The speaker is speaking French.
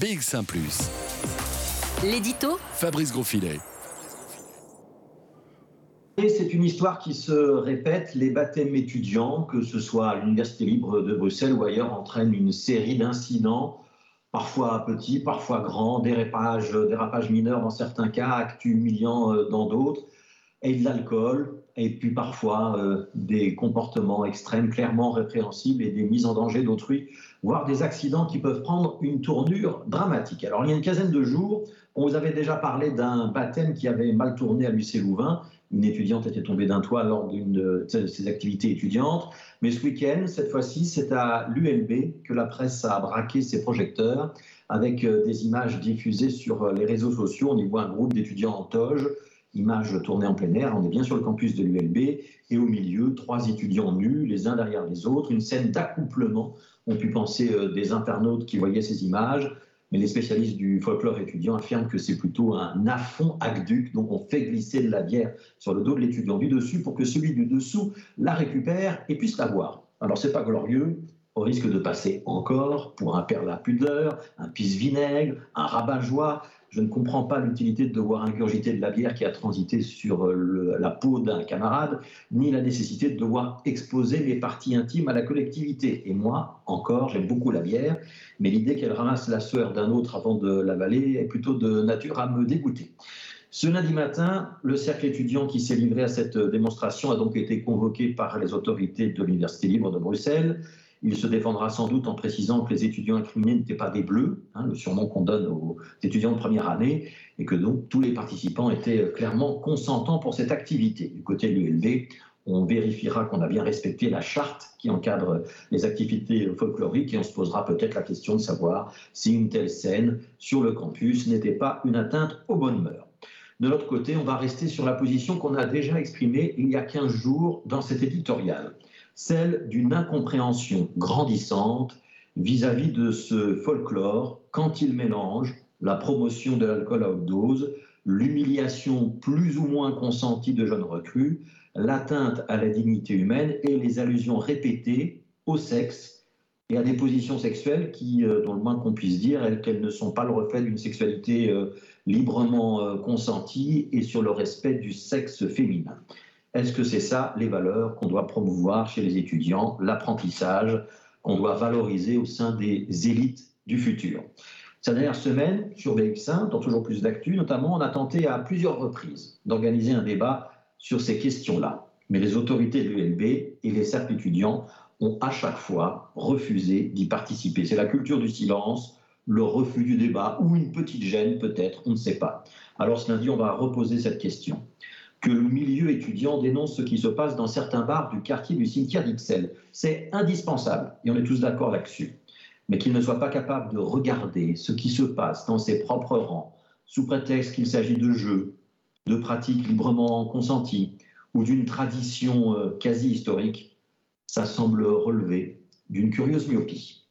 BX1 ⁇ L'édito Fabrice Grosfilet. C'est une histoire qui se répète. Les baptêmes étudiants, que ce soit à l'Université libre de Bruxelles ou ailleurs, entraînent une série d'incidents, parfois petits, parfois grands, dérapages, dérapages mineurs dans certains cas, actes humiliants euh, dans d'autres, et de l'alcool, et puis parfois euh, des comportements extrêmes clairement répréhensibles et des mises en danger d'autrui, voire des accidents qui peuvent prendre une tournure dramatique. Alors il y a une quinzaine de jours, on vous avait déjà parlé d'un baptême qui avait mal tourné à l'UC Louvain. Une étudiante était tombée d'un toit lors de ses activités étudiantes. Mais ce week-end, cette fois-ci, c'est à l'ULB que la presse a braqué ses projecteurs avec euh, des images diffusées sur les réseaux sociaux. On y voit un groupe d'étudiants en toge Image tournée en plein air, on est bien sur le campus de l'ULB, et au milieu, trois étudiants nus, les uns derrière les autres, une scène d'accouplement. On pu penser euh, des internautes qui voyaient ces images, mais les spécialistes du folklore étudiant affirment que c'est plutôt un affond aqueduc, donc on fait glisser de la bière sur le dos de l'étudiant du dessus pour que celui du dessous la récupère et puisse la boire. Alors c'est pas glorieux, au risque de passer encore pour un père la pudeur, un pisse-vinaigre, un rabat-joie. Je ne comprends pas l'utilité de devoir ingurgiter de la bière qui a transité sur la peau d'un camarade, ni la nécessité de devoir exposer mes parties intimes à la collectivité. Et moi, encore, j'aime beaucoup la bière, mais l'idée qu'elle ramasse la sueur d'un autre avant de l'avaler est plutôt de nature à me dégoûter. Ce lundi matin, le cercle étudiant qui s'est livré à cette démonstration a donc été convoqué par les autorités de l'Université libre de Bruxelles. Il se défendra sans doute en précisant que les étudiants incriminés n'étaient pas des bleus, hein, le surnom qu'on donne aux étudiants de première année, et que donc tous les participants étaient clairement consentants pour cette activité. Du côté de l'ULB, on vérifiera qu'on a bien respecté la charte qui encadre les activités folkloriques et on se posera peut-être la question de savoir si une telle scène sur le campus n'était pas une atteinte aux bonnes mœurs. De l'autre côté, on va rester sur la position qu'on a déjà exprimée il y a 15 jours dans cet éditorial celle d'une incompréhension grandissante vis-à-vis de ce folklore quand il mélange la promotion de l'alcool à haute dose, l'humiliation plus ou moins consentie de jeunes recrues, l'atteinte à la dignité humaine et les allusions répétées au sexe et à des positions sexuelles qui, euh, dans le moins qu'on puisse dire, qu'elles ne sont pas le reflet d'une sexualité euh, librement euh, consentie et sur le respect du sexe féminin. Est-ce que c'est ça les valeurs qu'on doit promouvoir chez les étudiants, l'apprentissage qu'on doit valoriser au sein des élites du futur? Cette dernière semaine, sur BX1, dans toujours plus d'actu, notamment, on a tenté à plusieurs reprises d'organiser un débat sur ces questions-là. Mais les autorités de l'ULB et les cercles étudiants ont à chaque fois refusé d'y participer. C'est la culture du silence, le refus du débat ou une petite gêne peut-être, on ne sait pas. Alors ce lundi, on va reposer cette question que le milieu étudiant dénonce ce qui se passe dans certains bars du quartier du cimetière d'Ixelles. C'est indispensable, et on est tous d'accord là-dessus. Mais qu'il ne soit pas capable de regarder ce qui se passe dans ses propres rangs, sous prétexte qu'il s'agit de jeux, de pratiques librement consenties ou d'une tradition euh, quasi historique, ça semble relever d'une curieuse myopie.